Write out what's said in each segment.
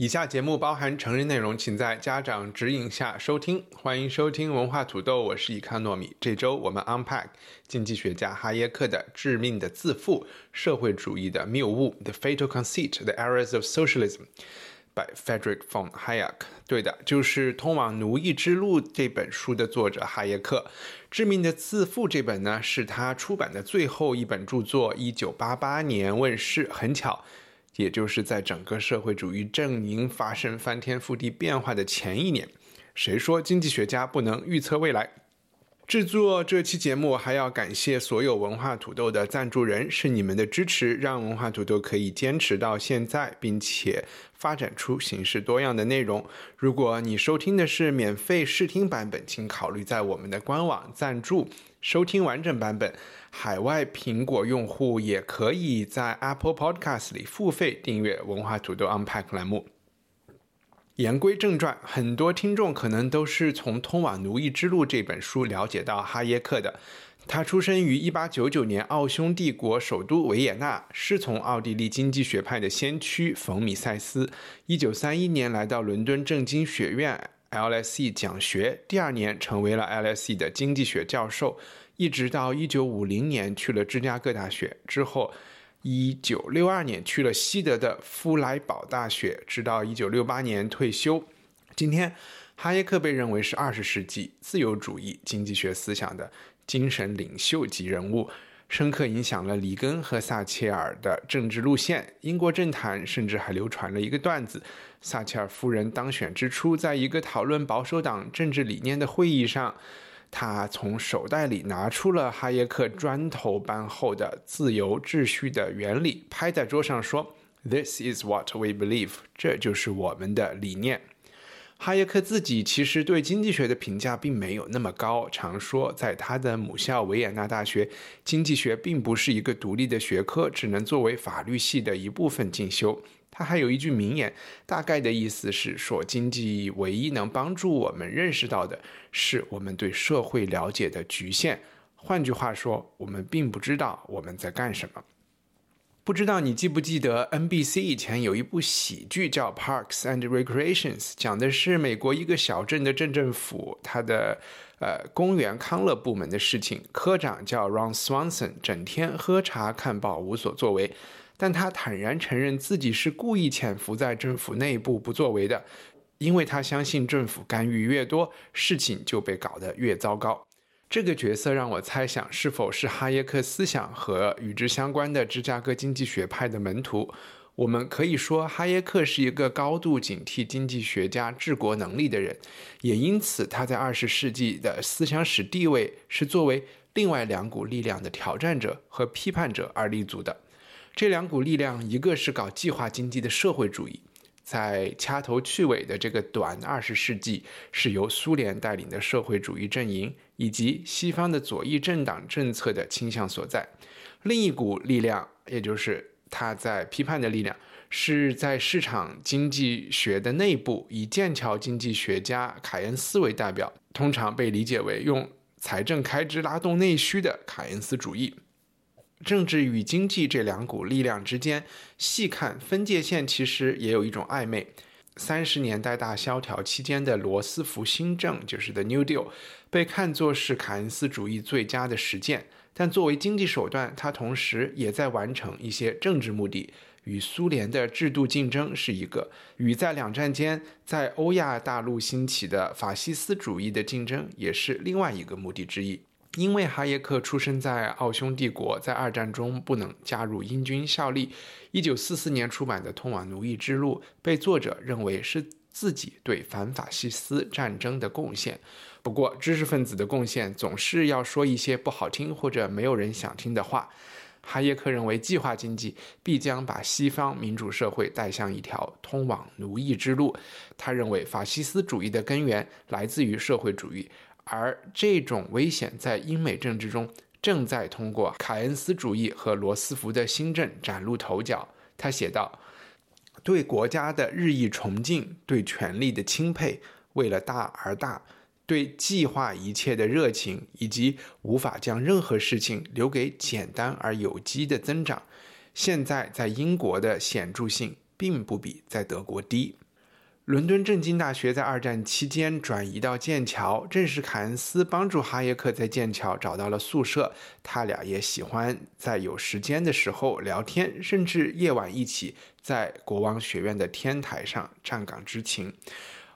以下节目包含成人内容，请在家长指引下收听。欢迎收听文化土豆，我是伊康糯米。这周我们 unpack 经济学家哈耶克的《致命的自负：社会主义的谬误》（The Fatal Conceit: The Errors of Socialism）。by Frederick von Hayek，对的，就是《通往奴役之路》这本书的作者哈耶克。《致命的自负》这本呢，是他出版的最后一本著作，一九八八年问世。很巧，也就是在整个社会主义阵营发生翻天覆地变化的前一年。谁说经济学家不能预测未来？制作这期节目还要感谢所有文化土豆的赞助人，是你们的支持让文化土豆可以坚持到现在，并且发展出形式多样的内容。如果你收听的是免费试听版本，请考虑在我们的官网赞助收听完整版本。海外苹果用户也可以在 Apple Podcast 里付费订阅文化土豆 Unpack 栏目。言归正传，很多听众可能都是从《通往奴役之路》这本书了解到哈耶克的。他出生于1899年奥匈帝国首都维也纳，师从奥地利经济学派的先驱冯·米塞斯。1931年来到伦敦政经学院 （LSE） 讲学，第二年成为了 LSE 的经济学教授，一直到1950年去了芝加哥大学之后。一九六二年去了西德的夫莱堡大学，直到一九六八年退休。今天，哈耶克被认为是二十世纪自由主义经济学思想的精神领袖级人物，深刻影响了里根和撒切尔的政治路线。英国政坛甚至还流传了一个段子：撒切尔夫人当选之初，在一个讨论保守党政治理念的会议上。他从手袋里拿出了哈耶克砖头般厚的《自由秩序的原理》，拍在桌上说：“This is what we believe。”这就是我们的理念。哈耶克自己其实对经济学的评价并没有那么高，常说在他的母校维也纳大学，经济学并不是一个独立的学科，只能作为法律系的一部分进修。他还有一句名言，大概的意思是说，经济唯一能帮助我们认识到的是我们对社会了解的局限。换句话说，我们并不知道我们在干什么。不知道你记不记得 NBC 以前有一部喜剧叫《Parks and Recreations》，讲的是美国一个小镇的镇政府，它的呃公园康乐部门的事情。科长叫 Ron Swanson，整天喝茶看报，无所作为。但他坦然承认自己是故意潜伏在政府内部不作为的，因为他相信政府干预越多，事情就被搞得越糟糕。这个角色让我猜想，是否是哈耶克思想和与之相关的芝加哥经济学派的门徒？我们可以说，哈耶克是一个高度警惕经济学家治国能力的人，也因此他在二十世纪的思想史地位是作为另外两股力量的挑战者和批判者而立足的。这两股力量，一个是搞计划经济的社会主义，在掐头去尾的这个短二十世纪，是由苏联带领的社会主义阵营以及西方的左翼政党政策的倾向所在；另一股力量，也就是他在批判的力量，是在市场经济学的内部，以剑桥经济学家凯恩斯为代表，通常被理解为用财政开支拉动内需的凯恩斯主义。政治与经济这两股力量之间，细看分界线，其实也有一种暧昧。三十年代大萧条期间的罗斯福新政，就是 The New Deal，被看作是凯恩斯主义最佳的实践。但作为经济手段，它同时也在完成一些政治目的。与苏联的制度竞争是一个，与在两战间在欧亚大陆兴起的法西斯主义的竞争，也是另外一个目的之一。因为哈耶克出生在奥匈帝国，在二战中不能加入英军效力。一九四四年出版的《通往奴役之路》被作者认为是自己对反法西斯战争的贡献。不过，知识分子的贡献总是要说一些不好听或者没有人想听的话。哈耶克认为，计划经济必将把西方民主社会带向一条通往奴役之路。他认为，法西斯主义的根源来自于社会主义，而这种危险在英美政治中正在通过凯恩斯主义和罗斯福的新政崭露头角。他写道：“对国家的日益崇敬，对权力的钦佩，为了大而大。”对计划一切的热情，以及无法将任何事情留给简单而有机的增长，现在在英国的显著性并不比在德国低。伦敦政经大学在二战期间转移到剑桥，正是凯恩斯帮助哈耶克在剑桥找到了宿舍。他俩也喜欢在有时间的时候聊天，甚至夜晚一起在国王学院的天台上站岗执勤。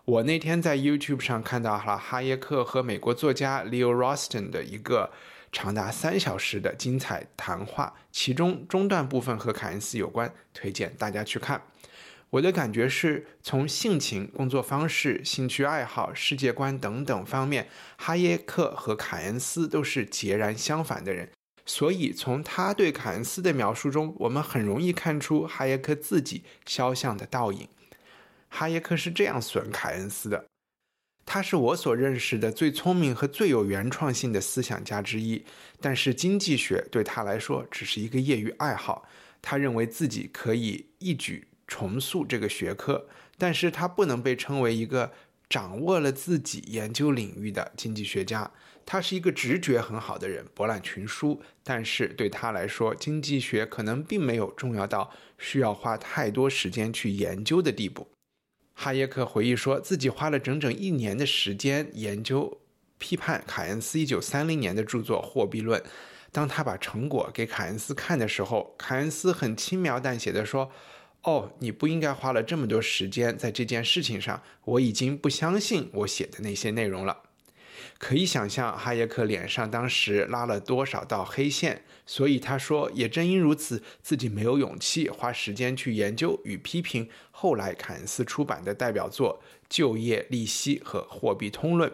我那天在 YouTube 上看到了哈耶克和美国作家 Leo Rosten 的一个长达三小时的精彩谈话，其中中段部分和凯恩斯有关，推荐大家去看。我的感觉是从性情、工作方式、兴趣爱好、世界观等等方面，哈耶克和凯恩斯都是截然相反的人。所以从他对凯恩斯的描述中，我们很容易看出哈耶克自己肖像的倒影。哈耶克是这样损凯恩斯的：他是我所认识的最聪明和最有原创性的思想家之一，但是经济学对他来说只是一个业余爱好。他认为自己可以一举重塑这个学科，但是他不能被称为一个掌握了自己研究领域的经济学家。他是一个直觉很好的人，博览群书，但是对他来说，经济学可能并没有重要到需要花太多时间去研究的地步。哈耶克回忆说，自己花了整整一年的时间研究、批判凯恩斯1930年的著作《货币论》。当他把成果给凯恩斯看的时候，凯恩斯很轻描淡写的说：“哦，你不应该花了这么多时间在这件事情上。我已经不相信我写的那些内容了。”可以想象哈耶克脸上当时拉了多少道黑线，所以他说，也正因如此，自己没有勇气花时间去研究与批评后来凯恩斯出版的代表作《就业、利息和货币通论》。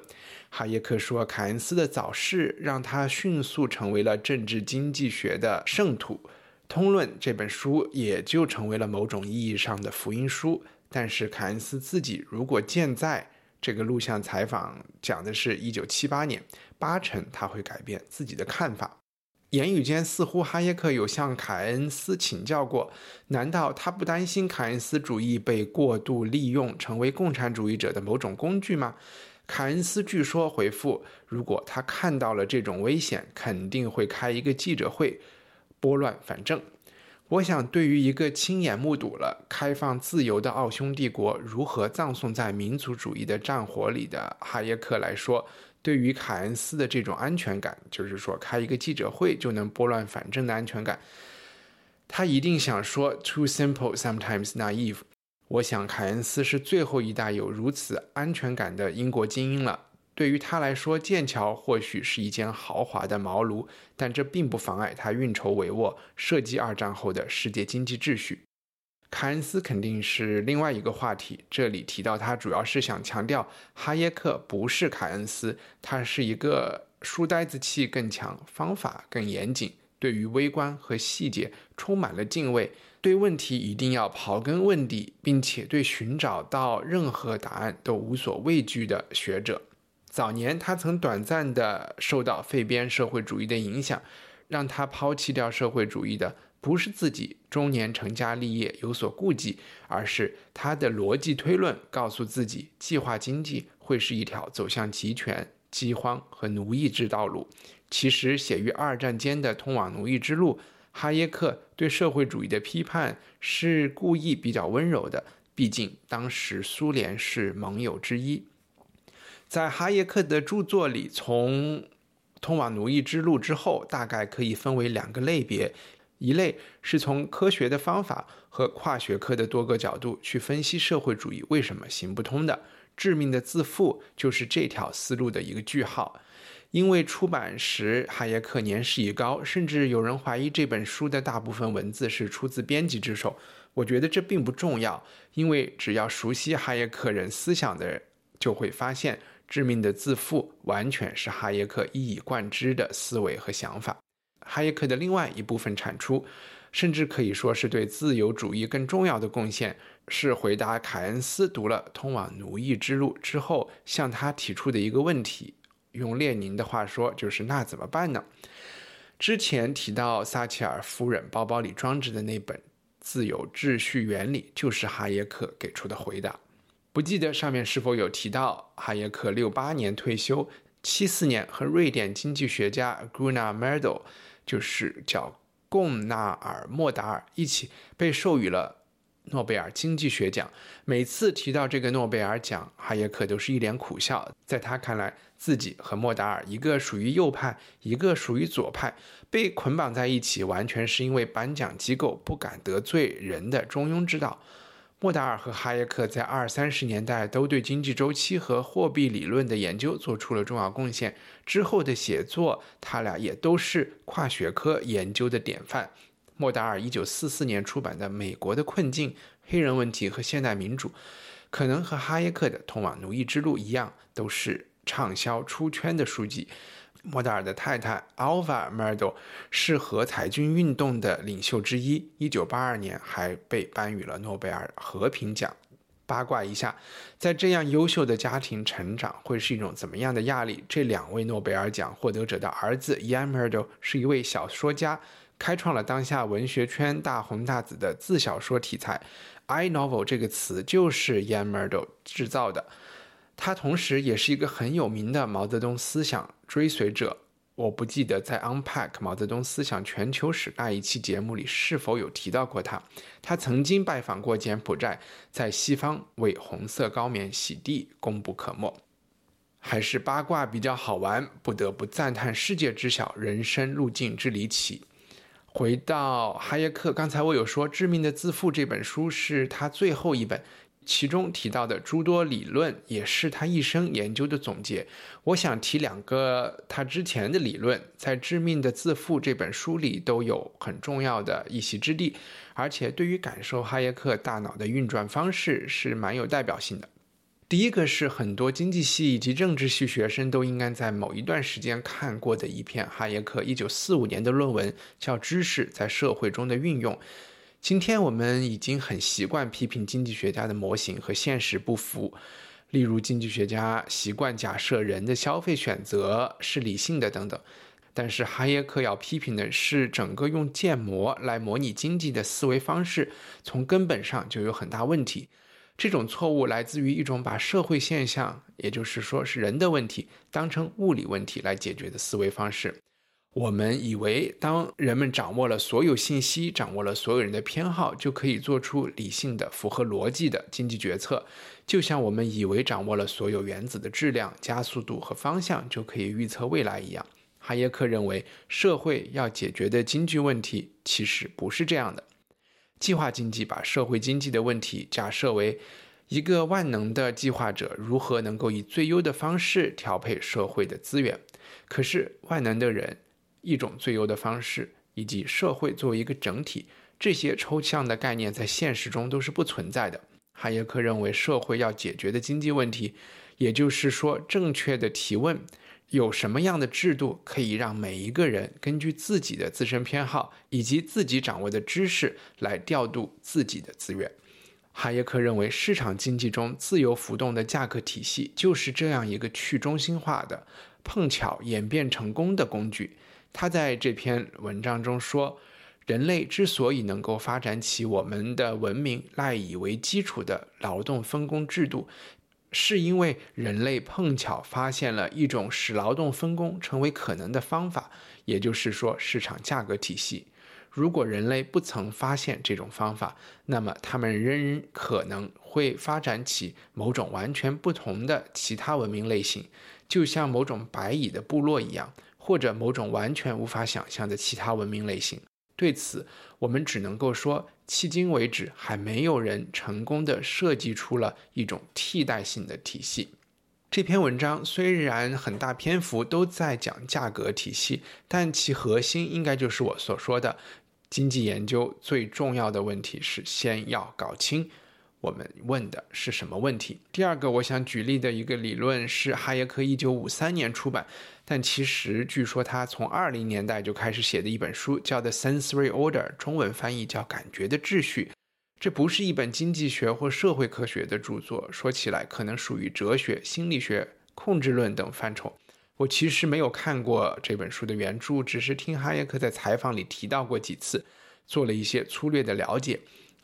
哈耶克说，凯恩斯的早逝让他迅速成为了政治经济学的圣徒，《通论》这本书也就成为了某种意义上的福音书。但是凯恩斯自己如果健在，这个录像采访讲的是一九七八年，八成他会改变自己的看法。言语间似乎哈耶克有向凯恩斯请教过，难道他不担心凯恩斯主义被过度利用，成为共产主义者的某种工具吗？凯恩斯据说回复：如果他看到了这种危险，肯定会开一个记者会，拨乱反正。我想，对于一个亲眼目睹了开放自由的奥匈帝国如何葬送在民族主义的战火里的哈耶克来说，对于凯恩斯的这种安全感，就是说开一个记者会就能拨乱反正的安全感，他一定想说 “too simple, sometimes naive”。我想，凯恩斯是最后一代有如此安全感的英国精英了。对于他来说，剑桥或许是一间豪华的茅庐，但这并不妨碍他运筹帷幄，设计二战后的世界经济秩序。凯恩斯肯定是另外一个话题，这里提到他主要是想强调，哈耶克不是凯恩斯，他是一个书呆子气更强、方法更严谨，对于微观和细节充满了敬畏，对问题一定要刨根问底，并且对寻找到任何答案都无所畏惧的学者。早年，他曾短暂地受到废边社会主义的影响，让他抛弃掉社会主义的不是自己中年成家立业有所顾忌，而是他的逻辑推论告诉自己，计划经济会是一条走向集权、饥荒和奴役之道路。其实，写于二战间的通往奴役之路，哈耶克对社会主义的批判是故意比较温柔的，毕竟当时苏联是盟友之一。在哈耶克的著作里，从通往奴役之路之后，大概可以分为两个类别：一类是从科学的方法和跨学科的多个角度去分析社会主义为什么行不通的，《致命的自负》就是这条思路的一个句号。因为出版时哈耶克年事已高，甚至有人怀疑这本书的大部分文字是出自编辑之手。我觉得这并不重要，因为只要熟悉哈耶克人思想的人，就会发现。致命的自负完全是哈耶克一以贯之的思维和想法。哈耶克的另外一部分产出，甚至可以说是对自由主义更重要的贡献，是回答凯恩斯读了《通往奴役之路》之后向他提出的一个问题。用列宁的话说，就是那怎么办呢？之前提到撒切尔夫人包包里装着的那本《自由秩序原理》，就是哈耶克给出的回答。不记得上面是否有提到，哈耶克六八年退休，七四年和瑞典经济学家 Gunnar Myrdal，就是叫贡纳尔莫达尔一起被授予了。诺贝尔经济学奖，每次提到这个诺贝尔奖，哈耶克都是一脸苦笑。在他看来，自己和莫达尔一个属于右派，一个属于左派，被捆绑在一起，完全是因为颁奖机构不敢得罪人的中庸之道。莫达尔和哈耶克在二三十年代都对经济周期和货币理论的研究做出了重要贡献。之后的写作，他俩也都是跨学科研究的典范。莫达尔一九四四年出版的《美国的困境：黑人问题和现代民主》，可能和哈耶克的《通往奴役之路》一样，都是畅销出圈的书籍。莫达尔的太太 Alva Myrdal 是和裁军运动的领袖之一，一九八二年还被颁予了诺贝尔和平奖。八卦一下，在这样优秀的家庭成长会是一种怎么样的压力？这两位诺贝尔奖获得者的儿子 Ian Myrdal 是一位小说家。开创了当下文学圈大红大紫的自小说题材，I novel 这个词就是 Ian Myrdal 制造的。他同时也是一个很有名的毛泽东思想追随者。我不记得在 Unpack 毛泽东思想全球史那一期节目里是否有提到过他。他曾经拜访过柬埔寨，在西方为红色高棉洗地，功不可没。还是八卦比较好玩，不得不赞叹世界之小人生路径之离奇。回到哈耶克，刚才我有说《致命的自负》这本书是他最后一本，其中提到的诸多理论也是他一生研究的总结。我想提两个他之前的理论，在《致命的自负》这本书里都有很重要的一席之地，而且对于感受哈耶克大脑的运转方式是蛮有代表性的。第一个是很多经济系以及政治系学生都应该在某一段时间看过的一篇哈耶克1945年的论文，叫《知识在社会中的运用》。今天我们已经很习惯批评经济学家的模型和现实不符，例如经济学家习惯假设人的消费选择是理性的等等。但是哈耶克要批评的是整个用建模来模拟经济的思维方式，从根本上就有很大问题。这种错误来自于一种把社会现象，也就是说是人的问题，当成物理问题来解决的思维方式。我们以为，当人们掌握了所有信息，掌握了所有人的偏好，就可以做出理性的、符合逻辑的经济决策。就像我们以为掌握了所有原子的质量、加速度和方向，就可以预测未来一样。哈耶克认为，社会要解决的经济问题其实不是这样的。计划经济把社会经济的问题假设为一个万能的计划者如何能够以最优的方式调配社会的资源。可是万能的人、一种最优的方式以及社会作为一个整体，这些抽象的概念在现实中都是不存在的。哈耶克认为，社会要解决的经济问题，也就是说，正确的提问。有什么样的制度可以让每一个人根据自己的自身偏好以及自己掌握的知识来调度自己的资源？哈耶克认为，市场经济中自由浮动的价格体系就是这样一个去中心化的、碰巧演变成功的工具。他在这篇文章中说，人类之所以能够发展起我们的文明赖以为基础的劳动分工制度。是因为人类碰巧发现了一种使劳动分工成为可能的方法，也就是说市场价格体系。如果人类不曾发现这种方法，那么他们仍可能会发展起某种完全不同的其他文明类型，就像某种白蚁的部落一样，或者某种完全无法想象的其他文明类型。对此，我们只能够说，迄今为止还没有人成功的设计出了一种替代性的体系。这篇文章虽然很大篇幅都在讲价格体系，但其核心应该就是我所说的，经济研究最重要的问题是先要搞清我们问的是什么问题。第二个，我想举例的一个理论是哈耶克一九五三年出版，但其实据说他从二零年代就开始写的一本书，叫《The Sensory Order》，中文翻译叫《感觉的秩序》。这不是一本经济学或社会科学的著作，说起来可能属于哲学、心理学、控制论等范畴。我其实没有看过这本书的原著，只是听哈耶克在采访里提到过几次，做了一些粗略的了解。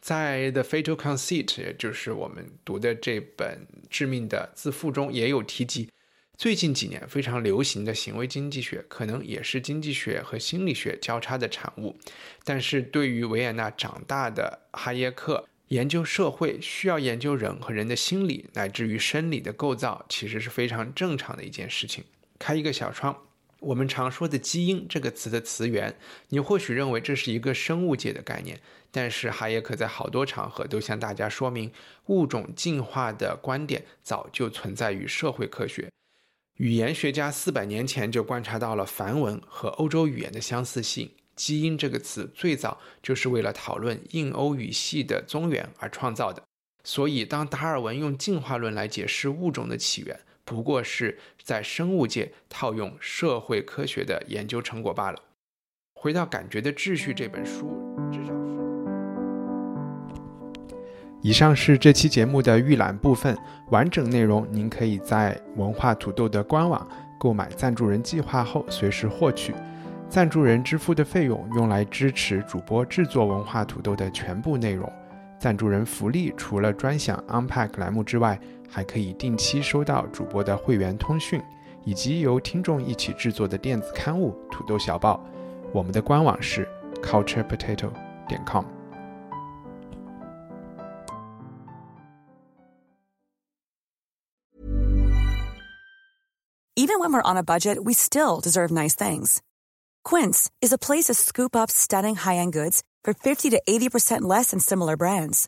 在《The Fatal Conceit》，也就是我们读的这本《致命的自负》中，也有提及。最近几年非常流行的行为经济学，可能也是经济学和心理学交叉的产物。但是对于维也纳长大的哈耶克，研究社会需要研究人和人的心理，乃至于生理的构造，其实是非常正常的一件事情。开一个小窗，我们常说的“基因”这个词的词源，你或许认为这是一个生物界的概念，但是哈耶克在好多场合都向大家说明，物种进化的观点早就存在于社会科学。语言学家四百年前就观察到了梵文和欧洲语言的相似性。基因这个词最早就是为了讨论印欧语系的宗源而创造的。所以，当达尔文用进化论来解释物种的起源，不过是在生物界套用社会科学的研究成果罢了。回到《感觉的秩序》这本书，至少是。以上是这期节目的预览部分，完整内容您可以在文化土豆的官网购买赞助人计划后随时获取。赞助人支付的费用用来支持主播制作文化土豆的全部内容。赞助人福利除了专享 Unpack 栏目之外，还可以定期收到主播的会员通讯，以及由听众一起制作的电子刊物《土豆小报》。我们的官网是 culturepotato 点 com。Even when we're on a budget, we still deserve nice things. Quince is a place to scoop up stunning high-end goods for 50 to 80% less than similar brands.